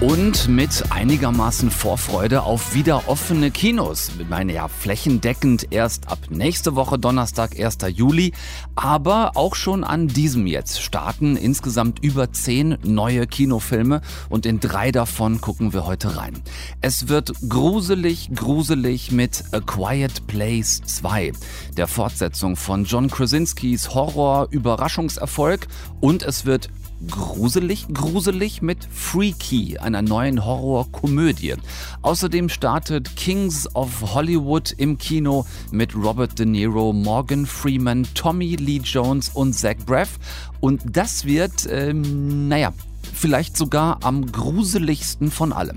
Und mit einigermaßen Vorfreude auf wieder offene Kinos. Ich meine ja flächendeckend erst ab nächste Woche Donnerstag, 1. Juli. Aber auch schon an diesem jetzt starten insgesamt über zehn neue Kinofilme und in drei davon gucken wir heute rein. Es wird gruselig, gruselig mit A Quiet Place 2, der Fortsetzung von John Krasinskis Horror-Überraschungserfolg und es wird gruselig, gruselig mit Freaky, einer neuen Horrorkomödie. Außerdem startet Kings of Hollywood im Kino mit Robert De Niro, Morgan Freeman, Tommy Lee Jones und Zach Braff. Und das wird, ähm, naja, vielleicht sogar am gruseligsten von allem.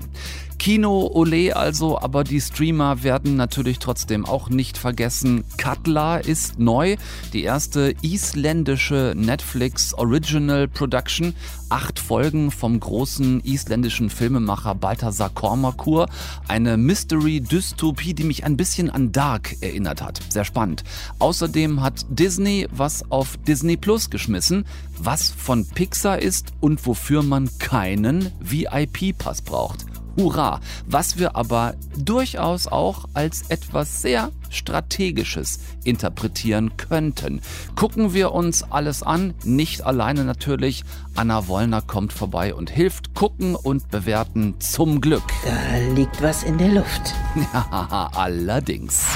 Kino, Ole also, aber die Streamer werden natürlich trotzdem auch nicht vergessen. Katla ist neu, die erste isländische Netflix Original Production. Acht Folgen vom großen isländischen Filmemacher Balthasar Kormakur. Eine Mystery-Dystopie, die mich ein bisschen an Dark erinnert hat. Sehr spannend. Außerdem hat Disney was auf Disney Plus geschmissen, was von Pixar ist und wofür man keinen VIP-Pass braucht. Hurra! Was wir aber durchaus auch als etwas sehr Strategisches interpretieren könnten. Gucken wir uns alles an, nicht alleine natürlich. Anna Wollner kommt vorbei und hilft gucken und bewerten zum Glück. Da liegt was in der Luft. Ja, allerdings.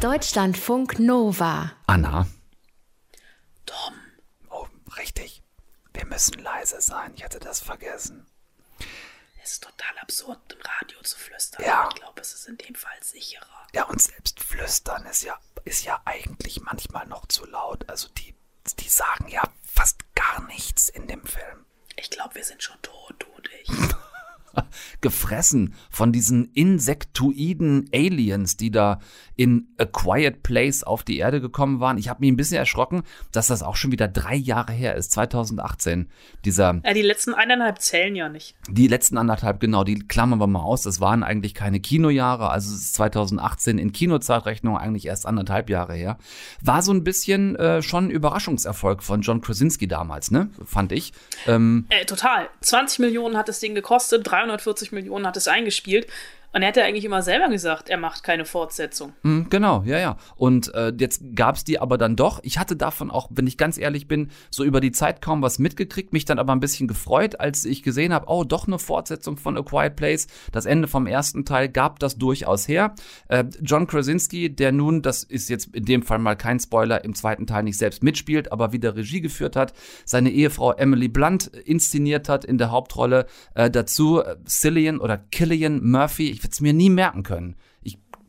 Deutschlandfunk Nova. Anna. Tom. Oh, richtig. Wir müssen leise sein. Ich hatte das vergessen. Es ist total absurd, im Radio zu flüstern. Ja. Ich glaube, es ist in dem Fall sicherer. Ja, und selbst flüstern ist ja, ist ja eigentlich manchmal noch zu laut. Also die, die sagen ja fast gar nichts in dem Film. Ich glaube, wir sind schon tot, du. Gefressen von diesen insektoiden Aliens, die da in A Quiet Place auf die Erde gekommen waren. Ich habe mich ein bisschen erschrocken, dass das auch schon wieder drei Jahre her ist, 2018. Dieser, Ja, die letzten eineinhalb zählen ja nicht. die letzten anderthalb, genau, die klammern wir mal aus. Das waren eigentlich keine Kinojahre, also es ist 2018 in Kinozeitrechnung eigentlich erst anderthalb Jahre her. War so ein bisschen äh, schon ein Überraschungserfolg von John Krasinski damals, ne? Fand ich. Ähm, Äh, total. 20 Millionen hat das Ding gekostet, 340 Millionen hat es eingespielt. Und er hätte eigentlich immer selber gesagt, er macht keine Fortsetzung. Mm, Genau, ja, ja. Und äh, jetzt gab's die aber dann doch. Ich hatte davon auch, wenn ich ganz ehrlich bin, so über die Zeit kaum was mitgekriegt, mich dann aber ein bisschen gefreut, als ich gesehen habe, oh, doch eine Fortsetzung von A Quiet Place. Das Ende vom ersten Teil gab das durchaus her. Äh, John Krasinski, der nun, das ist jetzt in dem Fall mal kein Spoiler, im zweiten Teil nicht selbst mitspielt, aber wieder Regie geführt hat, seine Ehefrau Emily Blunt inszeniert hat in der Hauptrolle. Äh, dazu äh, Cillian oder Killian Murphy, ich werde es mir nie merken können.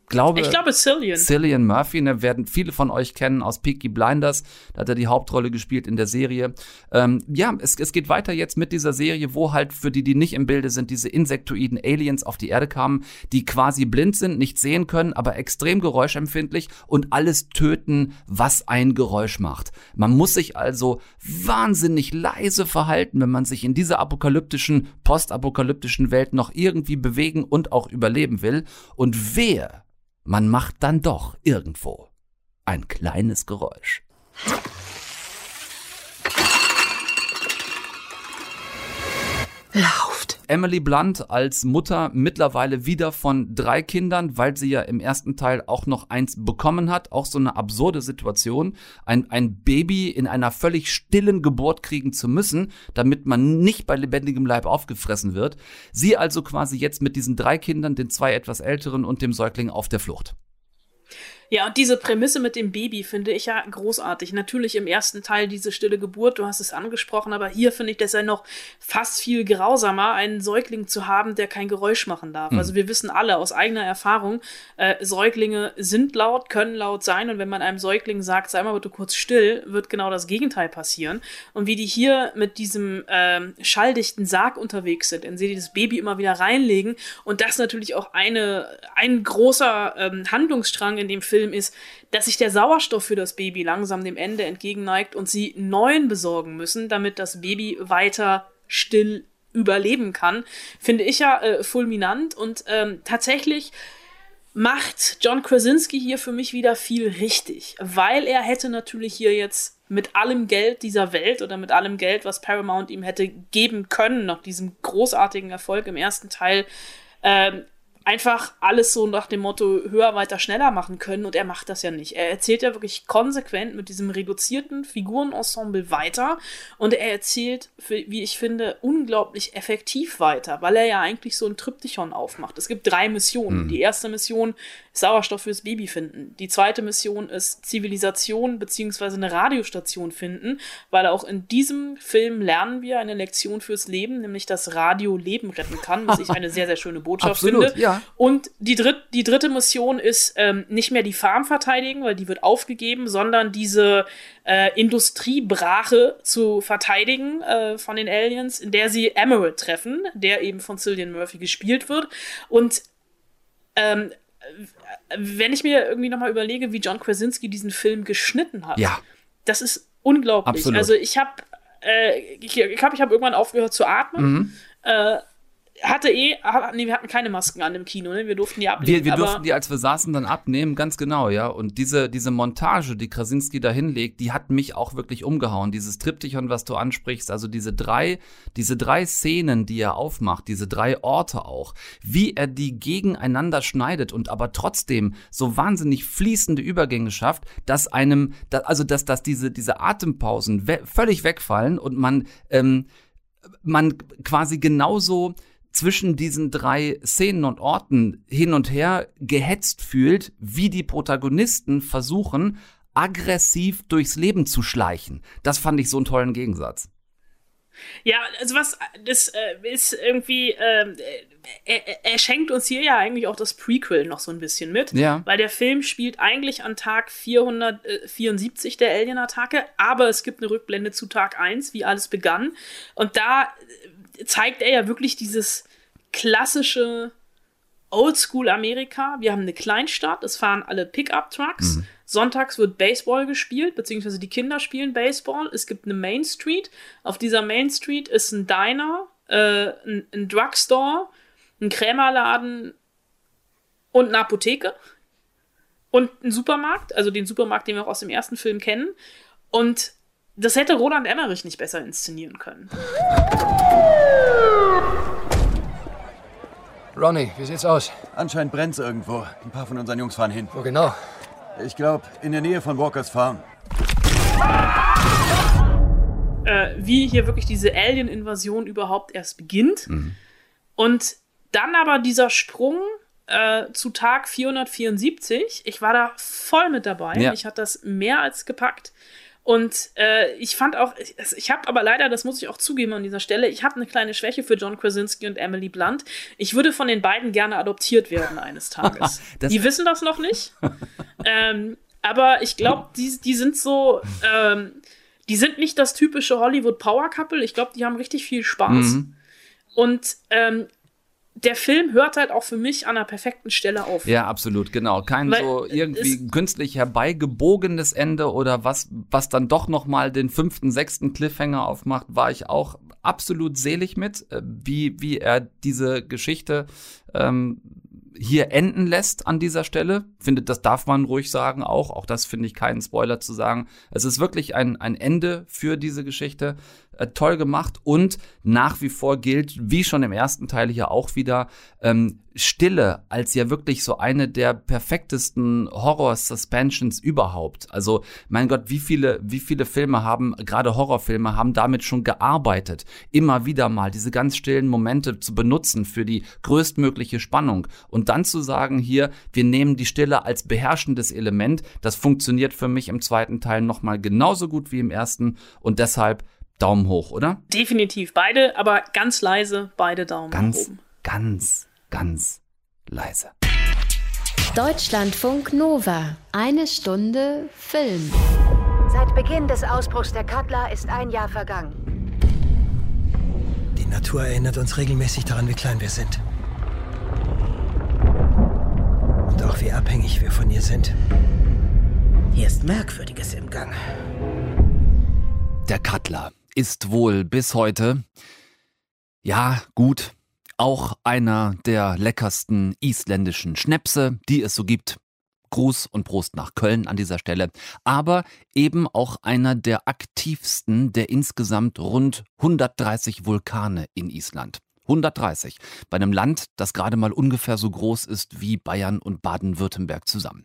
Ich glaube, Ich glaube, Cillian. Cillian Murphy, ne, werden viele von euch kennen aus Peaky Blinders. Da hat er die Hauptrolle gespielt in der Serie. Ähm, ja, es, es geht weiter jetzt mit dieser Serie, wo halt für die, die nicht im Bilde sind, diese insektoiden Aliens auf die Erde kamen, die quasi blind sind, nicht sehen können, aber extrem geräuschempfindlich und alles töten, was ein Geräusch macht. Man muss sich also wahnsinnig leise verhalten, wenn man sich in dieser apokalyptischen, postapokalyptischen Welt noch irgendwie bewegen und auch überleben will. Und wer man macht dann doch irgendwo ein kleines Geräusch. Lauft. Emily Blunt als Mutter mittlerweile wieder von drei Kindern, weil sie ja im ersten Teil auch noch eins bekommen hat. Auch so eine absurde Situation, ein, ein Baby in einer völlig stillen Geburt kriegen zu müssen, damit man nicht bei lebendigem Leib aufgefressen wird. Sie also quasi jetzt mit diesen drei Kindern, den zwei etwas älteren und dem Säugling auf der Flucht. Ja, und diese Prämisse mit dem Baby finde ich ja großartig. Natürlich im ersten Teil diese stille Geburt, du hast es angesprochen, aber hier finde ich das ja noch fast viel grausamer, einen Säugling zu haben, der kein Geräusch machen darf. Also wir wissen alle aus eigener Erfahrung, äh, Säuglinge sind laut, können laut sein und wenn man einem Säugling sagt, sei mal bitte kurz still, wird genau das Gegenteil passieren. Und wie die hier mit diesem ähm, schalldichten Sarg unterwegs sind, in sie das Baby immer wieder reinlegen und das natürlich auch eine, ein großer ähm, Handlungsstrang in dem Film ist, dass sich der Sauerstoff für das Baby langsam dem Ende entgegenneigt und sie neuen besorgen müssen, damit das Baby weiter still überleben kann, finde ich ja äh, fulminant. Und ähm, tatsächlich macht John Krasinski hier für mich wieder viel richtig, weil er hätte natürlich hier jetzt mit allem Geld dieser Welt oder mit allem Geld, was Paramount ihm hätte geben können, nach diesem großartigen Erfolg im ersten Teil, ähm, einfach alles so nach dem Motto höher, weiter, schneller machen können und er macht das ja nicht. Er erzählt ja wirklich konsequent mit diesem reduzierten Figurenensemble weiter und er erzählt, wie ich finde, unglaublich effektiv weiter, weil er ja eigentlich so ein Triptychon aufmacht. Es gibt drei Missionen. Mhm. Die erste Mission ist Sauerstoff fürs Baby finden. Die zweite Mission ist Zivilisation beziehungsweise eine Radiostation finden, weil auch in diesem Film lernen wir eine Lektion fürs Leben, nämlich dass Radio Leben retten kann, was ich eine sehr, sehr schöne Botschaft Absolut, finde. Ja. Und die, dritt, die dritte Mission ist ähm, nicht mehr die Farm verteidigen, weil die wird aufgegeben, sondern diese äh, Industriebrache zu verteidigen äh, von den Aliens, in der sie Emerald treffen, der eben von Cillian Murphy gespielt wird. Und ähm, wenn ich mir irgendwie nochmal überlege, wie John Krasinski diesen Film geschnitten hat, ja. das ist unglaublich. Absolut. Also ich habe äh, ich glaube, ich habe hab irgendwann aufgehört zu atmen. Mhm. Äh, hatte eh, nee, wir hatten keine Masken an im Kino, ne? Wir durften die ablegen. Wir, wir durften die, als wir saßen, dann abnehmen, ganz genau, ja. Und diese, diese Montage, die Krasinski da hinlegt, die hat mich auch wirklich umgehauen. Dieses Triptychon, was du ansprichst, also diese drei, diese drei Szenen, die er aufmacht, diese drei Orte auch, wie er die gegeneinander schneidet und aber trotzdem so wahnsinnig fließende Übergänge schafft, dass einem, also dass, dass diese, diese Atempausen we völlig wegfallen und man, ähm, man quasi genauso zwischen diesen drei Szenen und Orten hin und her gehetzt fühlt, wie die Protagonisten versuchen, aggressiv durchs Leben zu schleichen. Das fand ich so einen tollen Gegensatz. Ja, also was, das äh, ist irgendwie, äh, er, er, schenkt uns hier ja eigentlich auch das Prequel noch so ein bisschen mit, ja. weil der Film spielt eigentlich an Tag 474 der Alien-Attacke, aber es gibt eine Rückblende zu Tag 1, wie alles begann. Und da zeigt er ja wirklich dieses klassische Oldschool-Amerika. Wir haben eine Kleinstadt, es fahren alle Pickup-Trucks. Mhm. Sonntags wird Baseball gespielt, beziehungsweise die Kinder spielen Baseball. Es gibt eine Main Street. Auf dieser Main Street ist ein Diner, äh, ein, ein Drugstore, ein Krämerladen und eine Apotheke. Und ein Supermarkt, also den Supermarkt, den wir auch aus dem ersten Film kennen. Und das hätte Roland Emmerich nicht besser inszenieren können. Ronny, wie sieht's aus? Anscheinend brennt's irgendwo. Ein paar von unseren Jungs fahren hin. Wo genau? Ich glaube, in der Nähe von Walkers Farm. Äh, wie hier wirklich diese Alien-Invasion überhaupt erst beginnt. Mhm. Und dann aber dieser Sprung äh, zu Tag 474. Ich war da voll mit dabei. Ja. Mich hat das mehr als gepackt. Und äh, ich fand auch, ich, ich habe aber leider, das muss ich auch zugeben an dieser Stelle, ich habe eine kleine Schwäche für John Krasinski und Emily Blunt. Ich würde von den beiden gerne adoptiert werden eines Tages. die wissen das noch nicht. ähm, aber ich glaube, die, die sind so, ähm, die sind nicht das typische Hollywood Power Couple. Ich glaube, die haben richtig viel Spaß. Mhm. Und ähm, der Film hört halt auch für mich an einer perfekten Stelle auf. Ja, absolut, genau. Kein Weil so irgendwie künstlich herbeigebogenes Ende oder was, was dann doch noch mal den fünften, sechsten Cliffhanger aufmacht, war ich auch absolut selig mit, äh, wie, wie er diese Geschichte ähm, hier enden lässt an dieser Stelle. Finde, das darf man ruhig sagen auch. Auch das finde ich keinen Spoiler zu sagen. Es ist wirklich ein, ein Ende für diese Geschichte. Äh, toll gemacht und nach wie vor gilt, wie schon im ersten Teil hier auch wieder, ähm, Stille als ja wirklich so eine der perfektesten Horror-Suspensions überhaupt. Also, mein Gott, wie viele, wie viele Filme haben, gerade Horrorfilme, haben damit schon gearbeitet, immer wieder mal diese ganz stillen Momente zu benutzen für die größtmögliche Spannung. Und dann zu sagen, hier, wir nehmen die Stille als beherrschendes Element, das funktioniert für mich im zweiten Teil nochmal genauso gut wie im ersten und deshalb Daumen hoch, oder? Definitiv. Beide, aber ganz leise, beide Daumen ganz, oben. Ganz, ganz leise. Deutschlandfunk Nova. Eine Stunde Film. Seit Beginn des Ausbruchs der Cutler ist ein Jahr vergangen. Die Natur erinnert uns regelmäßig daran, wie klein wir sind. Und auch wie abhängig wir von ihr sind. Hier ist Merkwürdiges im Gang. Der Cutler ist wohl bis heute, ja, gut, Auch einer der leckersten isländischen Schnäpse, die es so gibt. Gruß und Prost nach Köln an dieser Stelle, aber eben auch einer der aktivsten der insgesamt rund 130 Vulkane in Island. 130 bei einem Land, das gerade mal ungefähr so groß ist wie Bayern und Baden-Württemberg zusammen.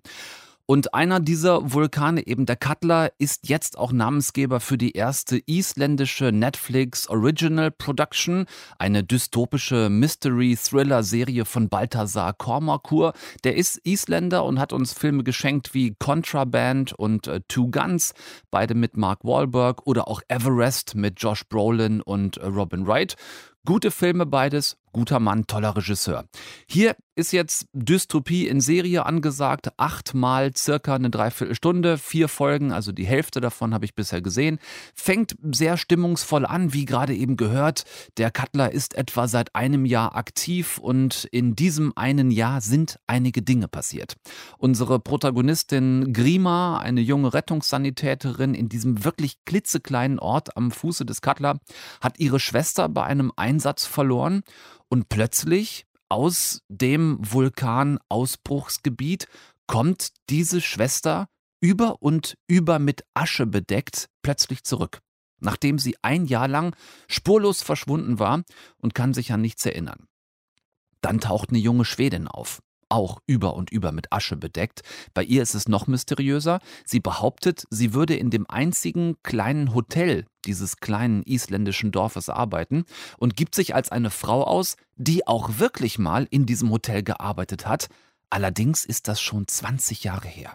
Und einer dieser Vulkane, eben der Cutler, ist jetzt auch Namensgeber für die erste isländische Netflix Original Production, eine dystopische Mystery-Thriller-Serie von Balthasar Kormakur. Der ist Isländer und hat uns Filme geschenkt wie Contraband und äh, Two Guns, beide mit Mark Wahlberg, oder auch Everest mit Josh Brolin und äh, Robin Wright. Gute Filme beides, guter Mann, toller Regisseur. Hier ist jetzt Dystopie in Serie angesagt, achtmal circa eine Dreiviertelstunde, vier Folgen, also die Hälfte davon habe ich bisher gesehen. Fängt sehr stimmungsvoll an, wie gerade eben gehört. Der Cutler ist etwa seit einem Jahr aktiv und in diesem einen Jahr sind einige Dinge passiert. Unsere Protagonistin Grima, eine junge Rettungssanitäterin in diesem wirklich klitzekleinen Ort am Fuße des Cutler, hat ihre Schwester bei einem Einsatz verloren und plötzlich aus dem Vulkanausbruchsgebiet kommt diese Schwester über und über mit Asche bedeckt plötzlich zurück, nachdem sie ein Jahr lang spurlos verschwunden war und kann sich an nichts erinnern. Dann taucht eine junge Schwedin auf auch über und über mit Asche bedeckt. Bei ihr ist es noch mysteriöser. Sie behauptet, sie würde in dem einzigen kleinen Hotel dieses kleinen isländischen Dorfes arbeiten und gibt sich als eine Frau aus, die auch wirklich mal in diesem Hotel gearbeitet hat. Allerdings ist das schon 20 Jahre her.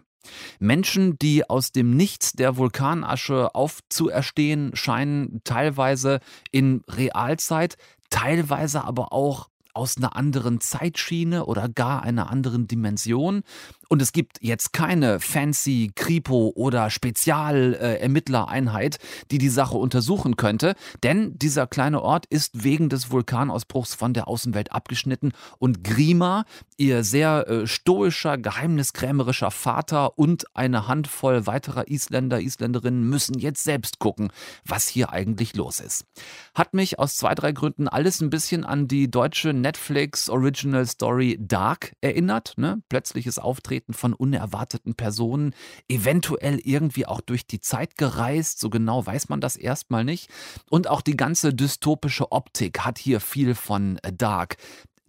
Menschen, die aus dem Nichts der Vulkanasche aufzuerstehen scheinen, teilweise in Realzeit, teilweise aber auch aus einer anderen Zeitschiene oder gar einer anderen Dimension. Und es gibt jetzt keine fancy Kripo oder Spezialermittlereinheit, äh, die die Sache untersuchen könnte, denn dieser kleine Ort ist wegen des Vulkanausbruchs von der Außenwelt abgeschnitten und Grima, ihr sehr äh, stoischer, geheimniskrämerischer Vater und eine Handvoll weiterer Isländer, Isländerinnen müssen jetzt selbst gucken, was hier eigentlich los ist. Hat mich aus zwei, drei Gründen alles ein bisschen an die deutsche Netflix Original Story Dark erinnert, ne? Plötzliches Auftreten Auftreten von unerwarteten Personen, eventuell irgendwie auch durch die Zeit gereist, so genau weiß man das erstmal nicht. Und auch die ganze dystopische Optik hat hier viel von Dark.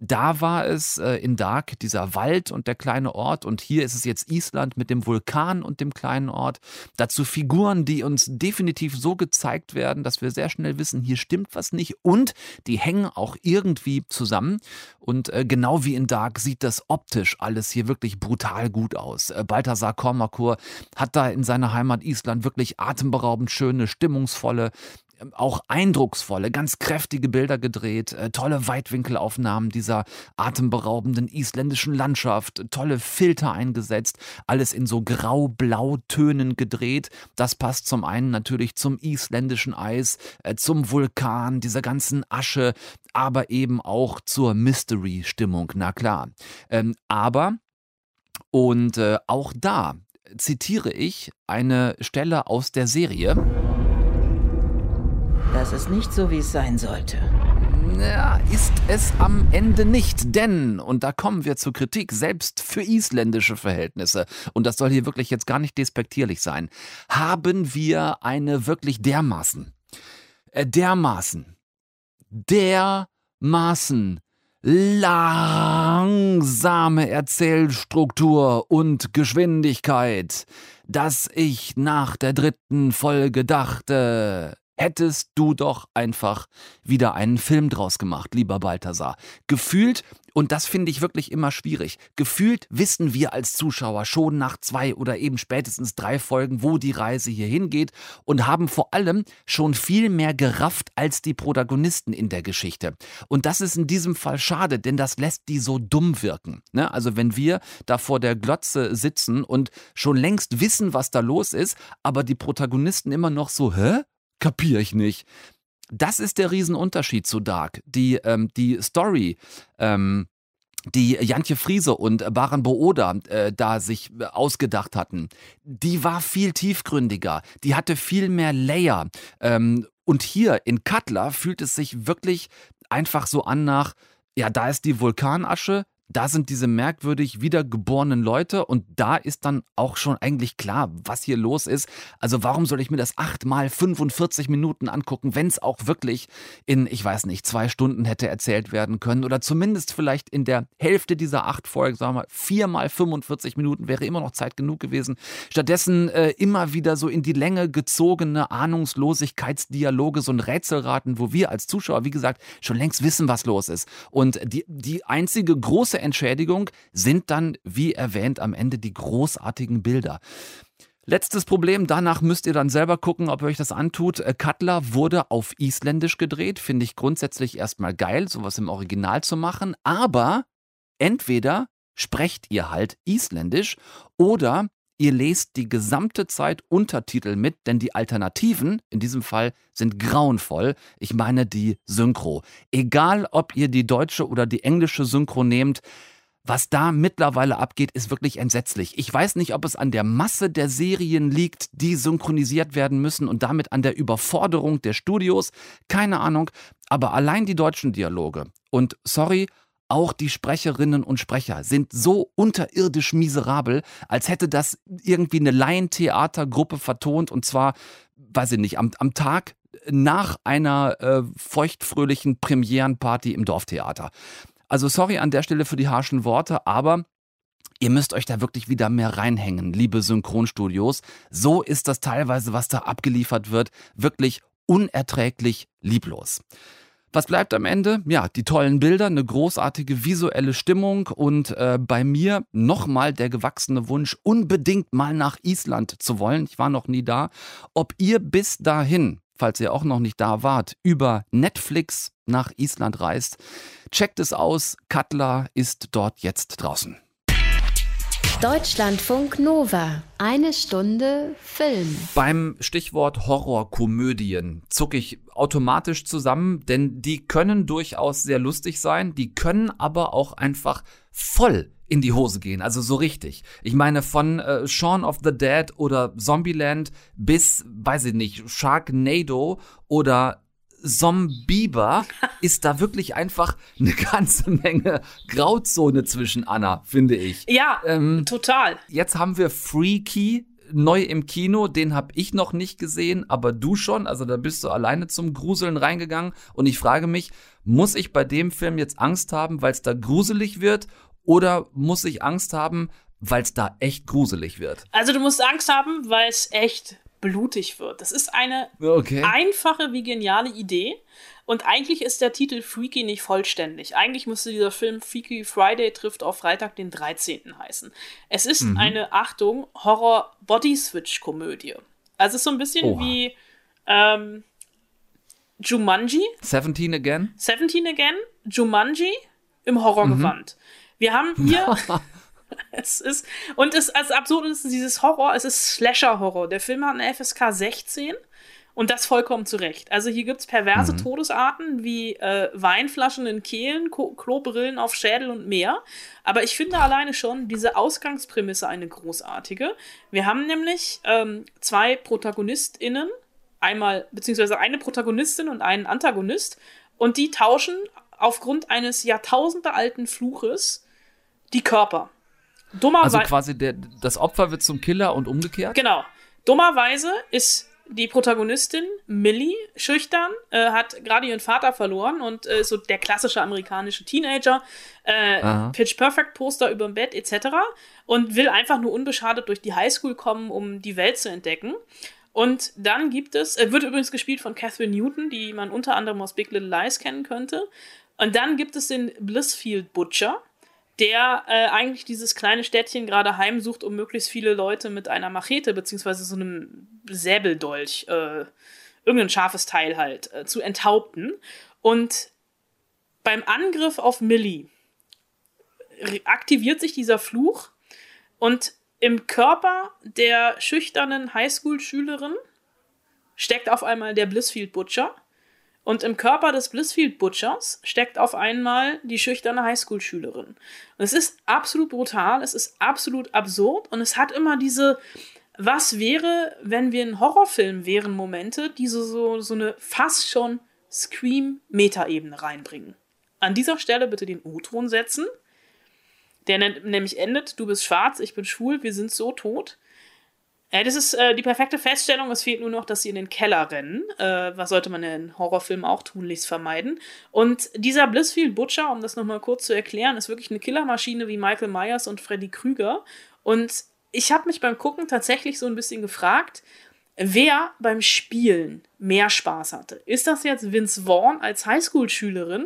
Da war es äh, in Dark dieser Wald und der kleine Ort und hier ist es jetzt Island mit dem Vulkan und dem kleinen Ort. Dazu Figuren, die uns definitiv so gezeigt werden, dass wir sehr schnell wissen, hier stimmt was nicht und die hängen auch irgendwie zusammen. Und äh, genau wie in Dark sieht das optisch alles hier wirklich brutal gut aus. Äh, Balthasar Kormakur hat da in seiner Heimat Island wirklich atemberaubend schöne, stimmungsvolle, auch eindrucksvolle, ganz kräftige Bilder gedreht, äh, tolle Weitwinkelaufnahmen dieser atemberaubenden isländischen Landschaft, tolle Filter eingesetzt, alles in so grau-blau-Tönen gedreht. Das passt zum einen natürlich zum isländischen Eis, äh, zum Vulkan, dieser ganzen Asche, aber eben auch zur Mystery-Stimmung, na klar. Ähm, aber, und äh, auch da zitiere ich eine Stelle aus der Serie. Das ist nicht so, wie es sein sollte. Ja, ist es am Ende nicht, denn, und da kommen wir zur Kritik, selbst für isländische Verhältnisse, und das soll hier wirklich jetzt gar nicht despektierlich sein, haben wir eine wirklich dermaßen, äh, dermaßen, dermaßen langsame Erzählstruktur und Geschwindigkeit, dass ich nach der dritten Folge dachte, hättest du doch einfach wieder einen Film draus gemacht, lieber Balthasar. Gefühlt, und das finde ich wirklich immer schwierig, gefühlt wissen wir als Zuschauer schon nach zwei oder eben spätestens drei Folgen, wo die Reise hier hingeht und haben vor allem schon viel mehr gerafft als die Protagonisten in der Geschichte. Und das ist in diesem Fall schade, denn das lässt die so dumm wirken. Ne? Also wenn wir da vor der Glotze sitzen und schon längst wissen, was da los ist, aber die Protagonisten immer noch so, hä? Kapiere ich nicht. Das ist der Riesenunterschied zu Dark. Die, ähm, die Story, ähm, die Jantje Friese und Baran Booda äh, da sich ausgedacht hatten, die war viel tiefgründiger, die hatte viel mehr Layer. Ähm, und hier in Cutler fühlt es sich wirklich einfach so an nach ja, da ist die Vulkanasche, da sind diese merkwürdig wiedergeborenen Leute und da ist dann auch schon eigentlich klar, was hier los ist. Also warum soll ich mir das achtmal 45 Minuten angucken, wenn es auch wirklich in, ich weiß nicht, zwei Stunden hätte erzählt werden können oder zumindest vielleicht in der Hälfte dieser acht Folgen, sagen wir mal, viermal 45 Minuten wäre immer noch Zeit genug gewesen. Stattdessen äh, immer wieder so in die Länge gezogene Ahnungslosigkeitsdialoge, so ein Rätselraten, wo wir als Zuschauer, wie gesagt, schon längst wissen, was los ist. Und die, die einzige große Entschädigung sind dann, wie erwähnt, am Ende die großartigen Bilder. Letztes Problem, danach müsst ihr dann selber gucken, ob ihr euch das antut. Äh, Cutler wurde auf Isländisch gedreht, finde ich grundsätzlich erstmal geil, sowas im Original zu machen, aber entweder sprecht ihr halt Isländisch oder ihr lest die gesamte Zeit Untertitel mit, denn die Alternativen in diesem Fall sind grauenvoll. Ich meine die Synchro. Egal, ob ihr die deutsche oder die englische Synchro nehmt, was da mittlerweile abgeht, ist wirklich entsetzlich. Ich weiß nicht, ob es an der Masse der Serien liegt, die synchronisiert werden müssen und damit an der Überforderung der Studios. Keine Ahnung. Aber allein die deutschen Dialoge. Und sorry, auch die Sprecherinnen und Sprecher sind so unterirdisch miserabel, als hätte das irgendwie eine Laientheatergruppe vertont und zwar, weiß ich nicht, am, am Tag nach einer äh, feuchtfröhlichen Premierenparty im Dorftheater. Also sorry an der Stelle für die harschen Worte, aber Ihr müsst euch da wirklich wieder mehr reinhängen, liebe Synchronstudios. So ist das teilweise, was da abgeliefert wird, wirklich unerträglich lieblos. Was bleibt am Ende? Ja, die tollen Bilder, eine großartige visuelle Stimmung und äh, bei mir nochmal der gewachsene Wunsch, unbedingt mal nach Island zu wollen. Ich war noch nie da. Ob ihr bis dahin, falls ihr auch noch nicht da wart, über Netflix nach Island reist, checkt es aus. Cutler ist dort jetzt draußen. Deutschlandfunk Nova. Eine Stunde Film. Beim Stichwort Horrorkomödien zucke ich automatisch zusammen, denn die können durchaus sehr lustig sein, die können aber auch einfach voll in die Hose gehen, also so richtig. Ich meine von äh, Shaun of the Dead oder Zombieland bis, weiß ich nicht, Sharknado oder Zombieber ist da wirklich einfach eine ganze Menge Grauzone zwischen Anna, finde ich. Ja, ähm, total. Jetzt haben wir Freaky neu im Kino, den habe ich noch nicht gesehen, aber du schon, also da bist du alleine zum Gruseln reingegangen und ich frage mich, muss ich bei dem Film jetzt Angst haben, weil es da gruselig wird oder muss ich Angst haben, weil es da echt gruselig wird? Also du musst Angst haben, weil es echt blutig wird. Das ist eine okay. einfache wie geniale Idee. Und eigentlich ist der Titel Freaky nicht vollständig. Eigentlich müsste dieser Film Freaky Friday trifft auf Freitag den 13. heißen. Es ist mhm. eine, Achtung, Horror-Body-Switch-Komödie. Also es ist so ein bisschen Oha. wie ähm, Jumanji. 17 Again. 17 Again, Jumanji im Horrorgewand. Mhm. Wir haben hier es ist, und es, als absurd ist dieses Horror, es ist Slasher-Horror. Der Film hat eine FSK 16 und das vollkommen zu Recht. Also hier gibt es perverse mhm. Todesarten wie äh, Weinflaschen in Kehlen, Ko Klobrillen auf Schädel und mehr. Aber ich finde alleine schon diese Ausgangsprämisse eine großartige. Wir haben nämlich ähm, zwei ProtagonistInnen, einmal, beziehungsweise eine Protagonistin und einen Antagonist, und die tauschen aufgrund eines jahrtausendealten Fluches die Körper. Dummerweise. Also quasi der, das Opfer wird zum Killer und umgekehrt? Genau. Dummerweise ist die Protagonistin Millie schüchtern, äh, hat gerade ihren Vater verloren und äh, so der klassische amerikanische Teenager, äh, Pitch Perfect Poster über dem Bett etc. und will einfach nur unbeschadet durch die Highschool kommen, um die Welt zu entdecken. Und dann gibt es, äh, wird übrigens gespielt von Catherine Newton, die man unter anderem aus Big Little Lies kennen könnte. Und dann gibt es den Blissfield Butcher, der äh, eigentlich dieses kleine Städtchen gerade heimsucht, um möglichst viele Leute mit einer Machete beziehungsweise so einem Säbeldolch, äh, irgendein scharfes Teil halt, äh, zu enthaupten. Und beim Angriff auf Millie aktiviert sich dieser Fluch und im Körper der schüchternen Highschool-Schülerin steckt auf einmal der Blissfield Butcher und im Körper des Blissfield Butchers steckt auf einmal die schüchterne Highschool-Schülerin. Und es ist absolut brutal, es ist absolut absurd und es hat immer diese, was wäre, wenn wir ein Horrorfilm wären, Momente, die so, so, so eine fast schon Scream-Meta-Ebene reinbringen. an dieser Stelle bitte den O-Ton setzen. Der nämlich endet, du bist schwarz, ich bin schwul, wir sind so tot. Ja, das ist äh, die perfekte Feststellung. Es fehlt nur noch, dass sie in den Keller rennen. Äh, was sollte man in Horrorfilmen auch tunlichst vermeiden? Und dieser Blissfield Butcher, um das nochmal kurz zu erklären, ist wirklich eine Killermaschine wie Michael Myers und Freddy Krüger. Und ich habe mich beim Gucken tatsächlich so ein bisschen gefragt, wer beim Spielen mehr Spaß hatte. Ist das jetzt Vince Vaughn als Highschool-Schülerin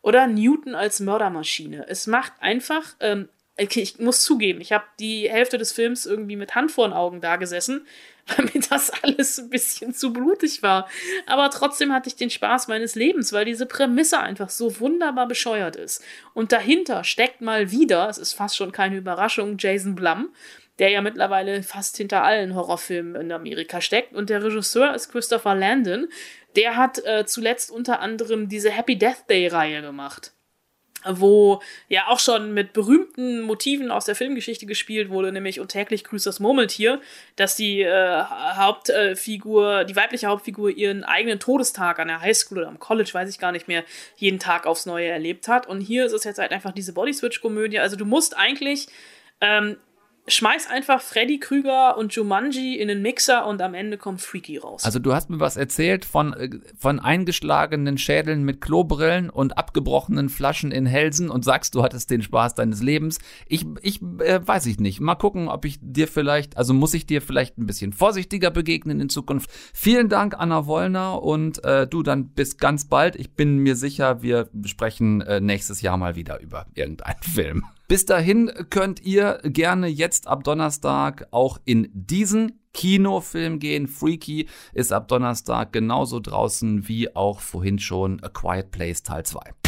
oder Newton als Mördermaschine? Es macht einfach ähm, okay, ich muss zugeben, ich habe die Hälfte des Films irgendwie mit Hand vor den Augen da gesessen, weil mir das alles ein bisschen zu blutig war. Aber trotzdem hatte ich den Spaß meines Lebens, weil diese Prämisse einfach so wunderbar bescheuert ist. Und dahinter steckt mal wieder, es ist fast schon keine Überraschung, Jason Blum, der ja mittlerweile fast hinter allen Horrorfilmen in Amerika steckt. Und der Regisseur ist Christopher Landon. Der hat äh, zuletzt unter anderem diese Happy Death Day-Reihe gemacht wo ja auch schon mit berühmten Motiven aus der Filmgeschichte gespielt wurde, nämlich und täglich grüßt das Murmeltier, dass die äh, Hauptfigur, die weibliche Hauptfigur ihren eigenen Todestag an der Highschool oder am College, weiß ich gar nicht mehr, jeden Tag aufs Neue erlebt hat. Und hier ist es jetzt halt einfach diese Body-Switch-Komödie. Also du musst eigentlich ähm, schmeiß einfach Freddy Krüger und Jumanji in den Mixer und am Ende kommt Freaky raus. Also du hast mir was erzählt von, äh, von eingeschlagenen Schädeln mit Klobrillen und abgebrochenen Flaschen in Hälsen und sagst, du hattest den Spaß deines Lebens. Ich, ich äh, weiß ich nicht. Mal gucken, ob ich dir vielleicht, also muss ich dir vielleicht ein bisschen vorsichtiger begegnen in Zukunft. Vielen Dank, Anna Wollner und äh, du dann bis ganz bald. Ich bin mir sicher, wir sprechen äh, nächstes Jahr mal wieder über irgendeinen Film. Bis dahin könnt ihr gerne jetzt ab Donnerstag auch in diesen Kinofilm gehen. Freaky ist ab Donnerstag genauso draußen wie auch vorhin schon A Quiet Place Teil 2.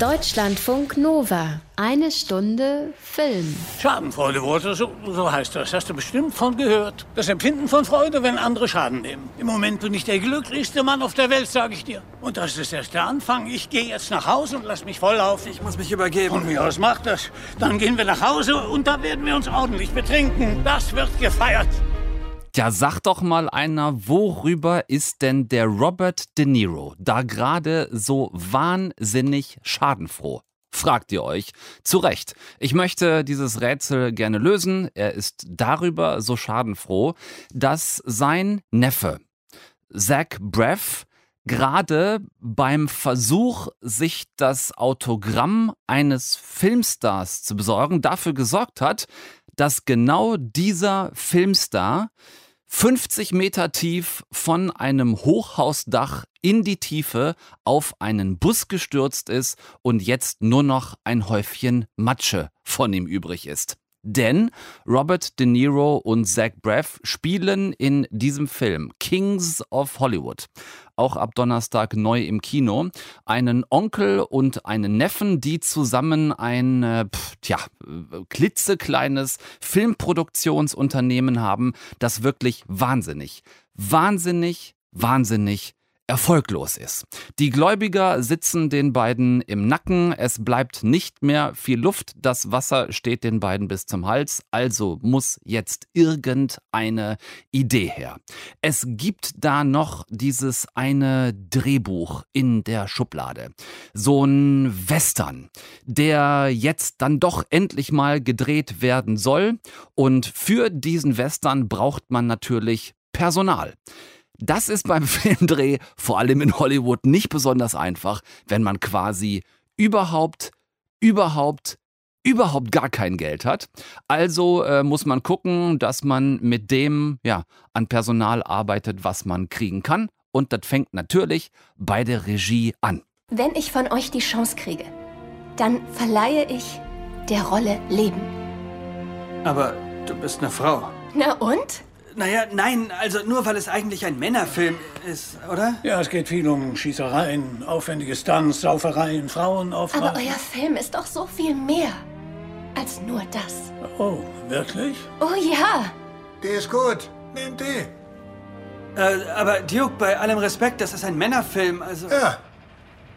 Deutschlandfunk Nova. Eine Stunde Film. Schadenfreude wurde, so, so heißt das. Hast du bestimmt von gehört. Das Empfinden von Freude, wenn andere Schaden nehmen. Im Moment bin ich der glücklichste Mann auf der Welt, sage ich dir. Und das ist erst der Anfang. Ich gehe jetzt nach Hause und lass mich voll laufen. Ich muss mich übergeben. Von mir aus macht das. Dann gehen wir nach Hause und da werden wir uns ordentlich betrinken. Das wird gefeiert. Ja, sag doch mal einer, worüber ist denn der Robert De Niro da gerade so wahnsinnig schadenfroh? Fragt ihr euch. Zu Recht. Ich möchte dieses Rätsel gerne lösen. Er ist darüber so schadenfroh, dass sein Neffe, Zach Braff, gerade beim Versuch, sich das Autogramm eines Filmstars zu besorgen, dafür gesorgt hat, dass genau dieser Filmstar 50 Meter tief von einem Hochhausdach in die Tiefe auf einen Bus gestürzt ist und jetzt nur noch ein Häufchen Matsche von ihm übrig ist. Denn Robert De Niro und Zach Braff spielen in diesem Film Kings of Hollywood, auch ab Donnerstag neu im Kino, einen Onkel und einen Neffen, die zusammen ein äh, tja, klitzekleines Filmproduktionsunternehmen haben, das wirklich wahnsinnig, wahnsinnig, wahnsinnig erfolglos ist. Die Gläubiger sitzen den beiden im Nacken, es bleibt nicht mehr viel Luft, das Wasser steht den beiden bis zum Hals, also muss jetzt irgendeine Idee her. Es gibt da noch dieses eine Drehbuch in der Schublade, so ein Western, der jetzt dann doch endlich mal gedreht werden soll und für diesen Western braucht man natürlich Personal. Das ist beim Filmdreh, vor allem in Hollywood, nicht besonders einfach, wenn man quasi überhaupt, überhaupt, überhaupt gar kein Geld hat. Also äh, muss man gucken, dass man mit dem ja, an Personal arbeitet, was man kriegen kann. Und das fängt natürlich bei der Regie an. Wenn ich von euch die Chance kriege, dann verleihe ich der Rolle Leben. Aber du bist eine Frau. Na und? Naja, nein, also nur weil es eigentlich ein Männerfilm ist, oder? Ja, es geht viel um Schießereien, aufwendige Stunts, Saufereien, Frauen auf. Aber euer Film ist doch so viel mehr als nur das. Oh, wirklich? Oh ja. Die ist gut. Nehmt die. Äh, aber Duke, bei allem Respekt, das ist ein Männerfilm, also. Ja,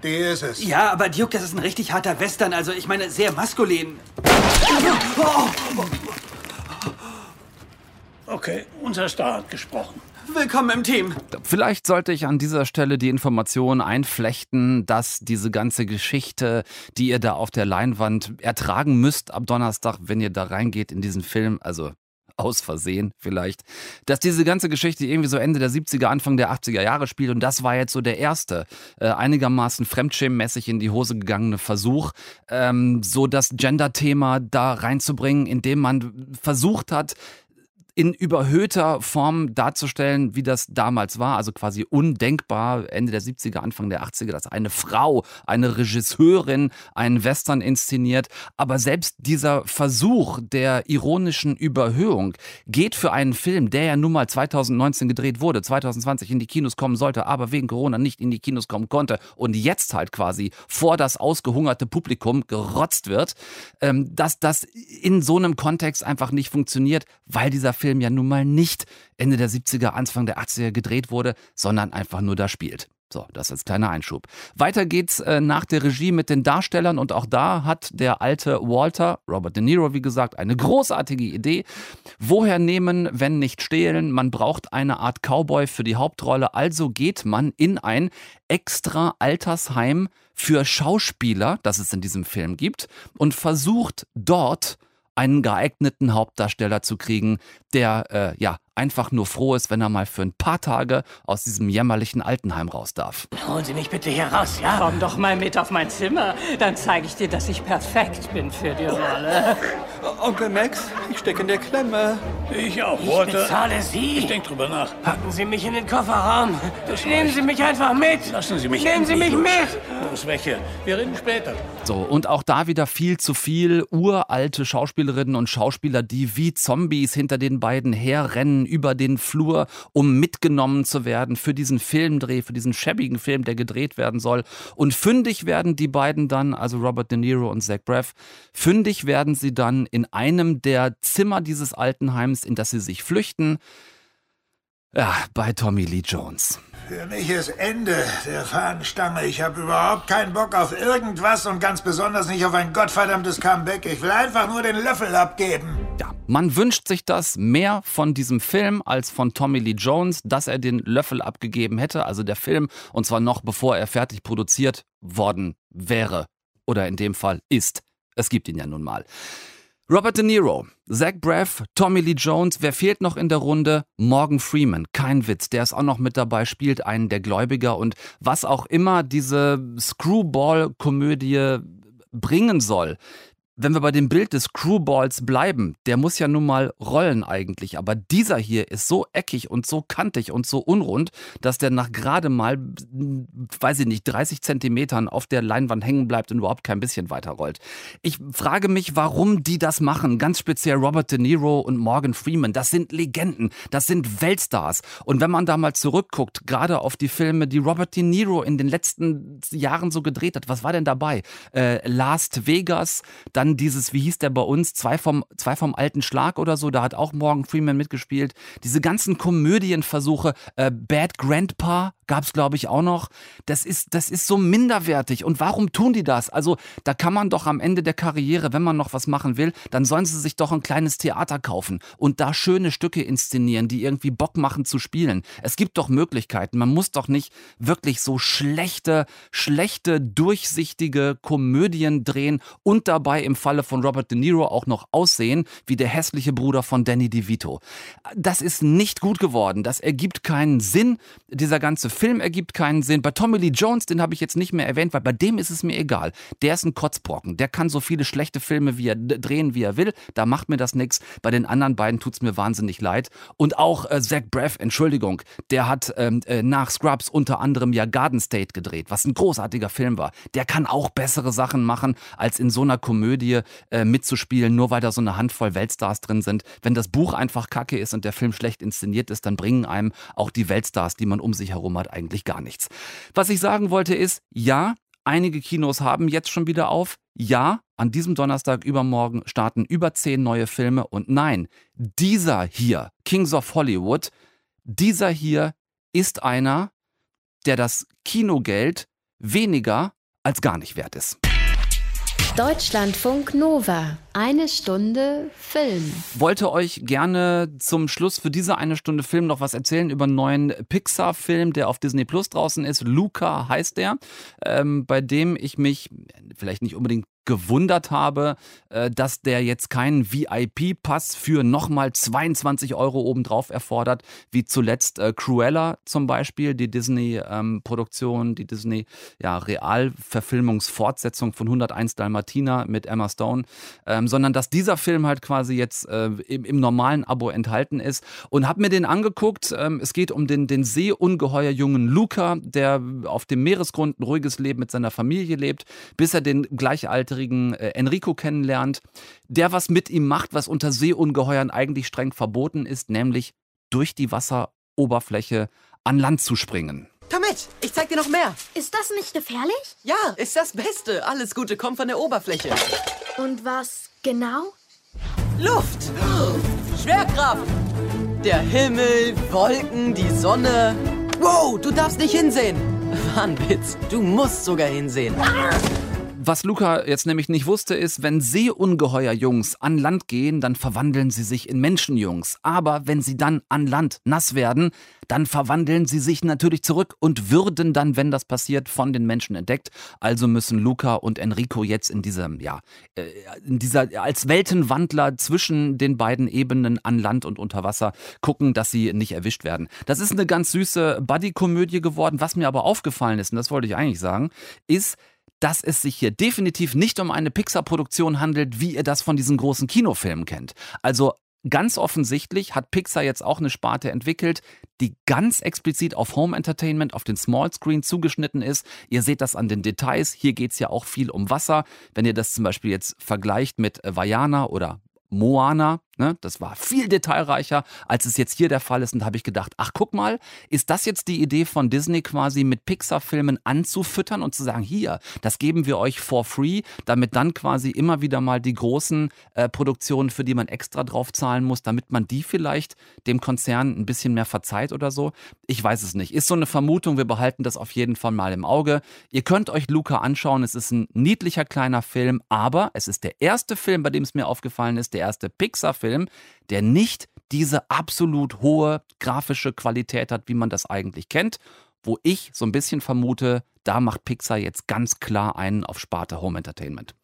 die ist es. Ja, aber Duke, das ist ein richtig harter Western, also ich meine, sehr maskulin. Okay, unser Star hat gesprochen. Willkommen im Team. Vielleicht sollte ich an dieser Stelle die Information einflechten, dass diese ganze Geschichte, die ihr da auf der Leinwand ertragen müsst ab Donnerstag, wenn ihr da reingeht in diesen Film, also aus Versehen vielleicht, dass diese ganze Geschichte irgendwie so Ende der 70er, Anfang der 80er Jahre spielt und das war jetzt so der erste äh, einigermaßen fremdschämmäßig in die Hose gegangene Versuch, ähm, so das Gender-Thema da reinzubringen, indem man versucht hat, in überhöhter Form darzustellen, wie das damals war. Also quasi undenkbar, Ende der 70er, Anfang der 80er, dass eine Frau, eine Regisseurin einen Western inszeniert. Aber selbst dieser Versuch der ironischen Überhöhung geht für einen Film, der ja nun mal 2019 gedreht wurde, 2020 in die Kinos kommen sollte, aber wegen Corona nicht in die Kinos kommen konnte und jetzt halt quasi vor das ausgehungerte Publikum gerotzt wird, ähm, dass das in so einem Kontext einfach nicht funktioniert, weil dieser Film Film ja nun mal nicht Ende der 70er, Anfang der 80er gedreht wurde, sondern einfach nur da spielt. So, das als kleiner Einschub. Weiter geht's äh, nach der Regie mit den Darstellern und auch da hat der alte Walter, Robert De Niro, wie gesagt, eine großartige Idee. Woher nehmen, wenn nicht stehlen? Man braucht eine Art Cowboy für die Hauptrolle, also geht man in ein extra Altersheim für Schauspieler, das es in diesem Film gibt, und versucht dort einen geeigneten Hauptdarsteller zu kriegen, der äh, ja einfach nur froh ist, wenn er mal für ein paar Tage aus diesem jämmerlichen Altenheim raus darf. Holen Sie mich bitte hier raus, ja? Komm doch mal mit auf mein Zimmer, dann zeige ich dir, dass ich perfekt bin für die Rolle. Onkel Max, ich stecke in der Klemme. Ich auch, Ich Walter. bezahle Sie. Ich denke drüber nach. Packen Sie mich in den Kofferraum. Nehmen Sie mich einfach mit. Lassen Sie mich Nehmen Sie mich mit. Los, welche? Wir reden später. So, und auch da wieder viel zu viel uralte Schauspielerinnen und Schauspieler, die wie Zombies hinter den beiden herrennen über den Flur, um mitgenommen zu werden für diesen Filmdreh, für diesen schäbigen Film, der gedreht werden soll. Und fündig werden die beiden dann, also Robert De Niro und Zach Braff, fündig werden sie dann in einem der Zimmer dieses Altenheims, in das sie sich flüchten. Ja, bei Tommy Lee Jones. Für mich ist Ende der Fahnenstange. Ich habe überhaupt keinen Bock auf irgendwas und ganz besonders nicht auf ein gottverdammtes Comeback. Ich will einfach nur den Löffel abgeben. Ja, man wünscht sich das mehr von diesem Film als von Tommy Lee Jones, dass er den Löffel abgegeben hätte, also der Film, und zwar noch bevor er fertig produziert worden wäre. Oder in dem Fall ist. Es gibt ihn ja nun mal. Robert De Niro, Zach Braff, Tommy Lee Jones, wer fehlt noch in der Runde? Morgan Freeman, kein Witz, der ist auch noch mit dabei, spielt einen der Gläubiger und was auch immer diese Screwball-Komödie bringen soll. Wenn wir bei dem Bild des Screwballs bleiben, der muss ja nun mal rollen eigentlich, aber dieser hier ist so eckig und so kantig und so unrund, dass der nach gerade mal, weiß ich nicht, 30 Zentimetern auf der Leinwand hängen bleibt und überhaupt kein bisschen weiter rollt. Ich frage mich, warum die das machen, ganz speziell Robert De Niro und Morgan Freeman. Das sind Legenden, das sind Weltstars. Und wenn man da mal zurückguckt, gerade auf die Filme, die Robert De Niro in den letzten Jahren so gedreht hat, was war denn dabei? Äh, Last Vegas, dann dieses, wie hieß der bei uns, zwei vom, zwei vom alten Schlag oder so, da hat auch Morgan Freeman mitgespielt. Diese ganzen Komödienversuche, äh, Bad Grandpa gab es, glaube ich, auch noch. Das ist, das ist so minderwertig. Und warum tun die das? Also, da kann man doch am Ende der Karriere, wenn man noch was machen will, dann sollen sie sich doch ein kleines Theater kaufen und da schöne Stücke inszenieren, die irgendwie Bock machen zu spielen. Es gibt doch Möglichkeiten. Man muss doch nicht wirklich so schlechte, schlechte, durchsichtige Komödien drehen und dabei im Falle von Robert De Niro auch noch aussehen wie der hässliche Bruder von Danny DeVito. Das ist nicht gut geworden. Das ergibt keinen Sinn. Dieser ganze Film ergibt keinen Sinn. Bei Tommy Lee Jones, den habe ich jetzt nicht mehr erwähnt, weil bei dem ist es mir egal. Der ist ein Kotzbrocken. Der kann so viele schlechte Filme wie er drehen, wie er will. Da macht mir das nichts. Bei den anderen beiden tut es mir wahnsinnig leid. Und auch äh, Zach Braff, Entschuldigung, der hat ähm, äh, nach Scrubs unter anderem ja Garden State gedreht, was ein großartiger Film war. Der kann auch bessere Sachen machen, als in so einer Komödie äh, mitzuspielen, nur weil da so eine Handvoll Weltstars drin sind. Wenn das Buch einfach kacke ist und der Film schlecht inszeniert ist, dann bringen einem auch die Weltstars, die man um sich herum hat, eigentlich gar nichts. Was ich sagen wollte ist, ja, einige Kinos haben jetzt schon wieder auf. Ja, an diesem Donnerstag übermorgen starten über zehn neue Filme. Und nein, dieser hier, Kings of Hollywood, dieser hier ist einer, der das Kinogeld weniger als gar nicht wert ist. Deutschlandfunk Nova. Eine Stunde Film. Wollte euch gerne zum Schluss für diese eine Stunde Film noch was erzählen über einen neuen Pixar-Film, der auf Disney Plus draußen ist. Luca heißt der, ähm, bei dem ich mich vielleicht nicht unbedingt gewundert habe, äh, dass der jetzt keinen VIP-Pass für nochmal 22 Euro obendrauf erfordert, wie zuletzt äh, Cruella zum Beispiel, die Disney-Produktion, ähm, die Disney ja, Realverfilmungsfortsetzung von 101 Dalmatina mit Emma Stone, ähm, sondern dass dieser Film halt quasi jetzt äh, im, normalen Abo enthalten ist und habe mir den angeguckt. Ähm, es geht um den, den seeungeheuer jungen Luca, der auf dem Meeresgrund ein ruhiges Leben mit seiner Familie lebt, bis er den gleichaltrigen gleichaltrigen äh, Enrico kennenlernt, der was mit ihm macht, was unter Seeungeheuern eigentlich streng verboten ist, nämlich durch die Wasseroberfläche an Land zu springen. Komm mit, ich zeig dir noch mehr. Ist das nicht gefährlich? Ja, ist das Beste. Alles Gute kommt von der Oberfläche. Und was genau? Luft! Schwerkraft! Der Himmel, Wolken, die Sonne. Wow, du darfst nicht hinsehen. War ein Witz. Du musst sogar hinsehen. Ah! Was Luca jetzt nämlich nicht wusste, ist, wenn Seeungeheuer-Jungs an Land gehen, dann verwandeln sie sich in Menschenjungs. Aber wenn sie dann an Land nass werden, dann verwandeln sie sich natürlich zurück und würden dann, wenn das passiert, von den Menschen entdeckt. Also müssen Luca und Enrico jetzt in diesem, ja, äh, in dieser, als Weltenwandler zwischen den beiden Ebenen an Land und unter Wasser gucken, dass sie nicht erwischt werden. Das ist eine ganz süße Buddy-Komödie geworden. Was mir aber aufgefallen ist, und das wollte ich eigentlich sagen, ist, dass es sich hier definitiv nicht um eine Pixar-Produktion handelt, wie ihr das von diesen großen Kinofilmen kennt. Also Ganz offensichtlich hat Pixar jetzt auch eine Sparte entwickelt, die ganz explizit auf Home Entertainment, auf den Small Screen zugeschnitten ist. Ihr seht das an den Details. Hier geht es ja auch viel um Wasser. Wenn ihr das zum Beispiel jetzt vergleicht mit Vajana oder Moana, Ne? Das war viel detailreicher, als es jetzt hier der Fall ist. Und da habe ich gedacht, ach guck mal, ist das jetzt die Idee von Disney quasi mit Pixar-Filmen anzufüttern und zu sagen, hier, das geben wir euch for free, damit dann quasi immer wieder mal die großen äh, Produktionen, für die man extra drauf zahlen muss, damit man die vielleicht dem Konzern ein bisschen mehr verzeiht oder so. Ich weiß es nicht. Ist so eine Vermutung, wir behalten das auf jeden Fall mal im Auge. Ihr könnt euch Luca anschauen, es ist ein niedlicher kleiner Film, aber es ist der erste Film, bei dem es mir aufgefallen ist, der erste Pixar-Film, Film, der nicht diese absolut hohe grafische Qualität hat, wie man das eigentlich kennt, wo ich so ein bisschen vermute, da macht Pixar jetzt ganz klar einen auf Sparte Home Entertainment.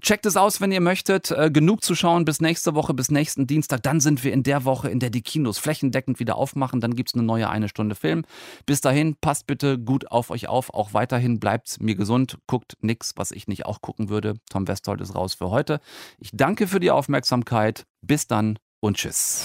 Checkt es aus, wenn ihr möchtet. Äh, genug zu schauen bis nächste Woche, bis nächsten Dienstag. Dann sind wir in der Woche, in der die Kinos flächendeckend wieder aufmachen. Dann gibt es eine neue eine Stunde Film. Bis dahin, passt bitte gut auf euch auf. Auch weiterhin bleibt mir gesund. Guckt nichts, was ich nicht auch gucken würde. Tom Westholt ist raus für heute. Ich danke für die Aufmerksamkeit. Bis dann und tschüss.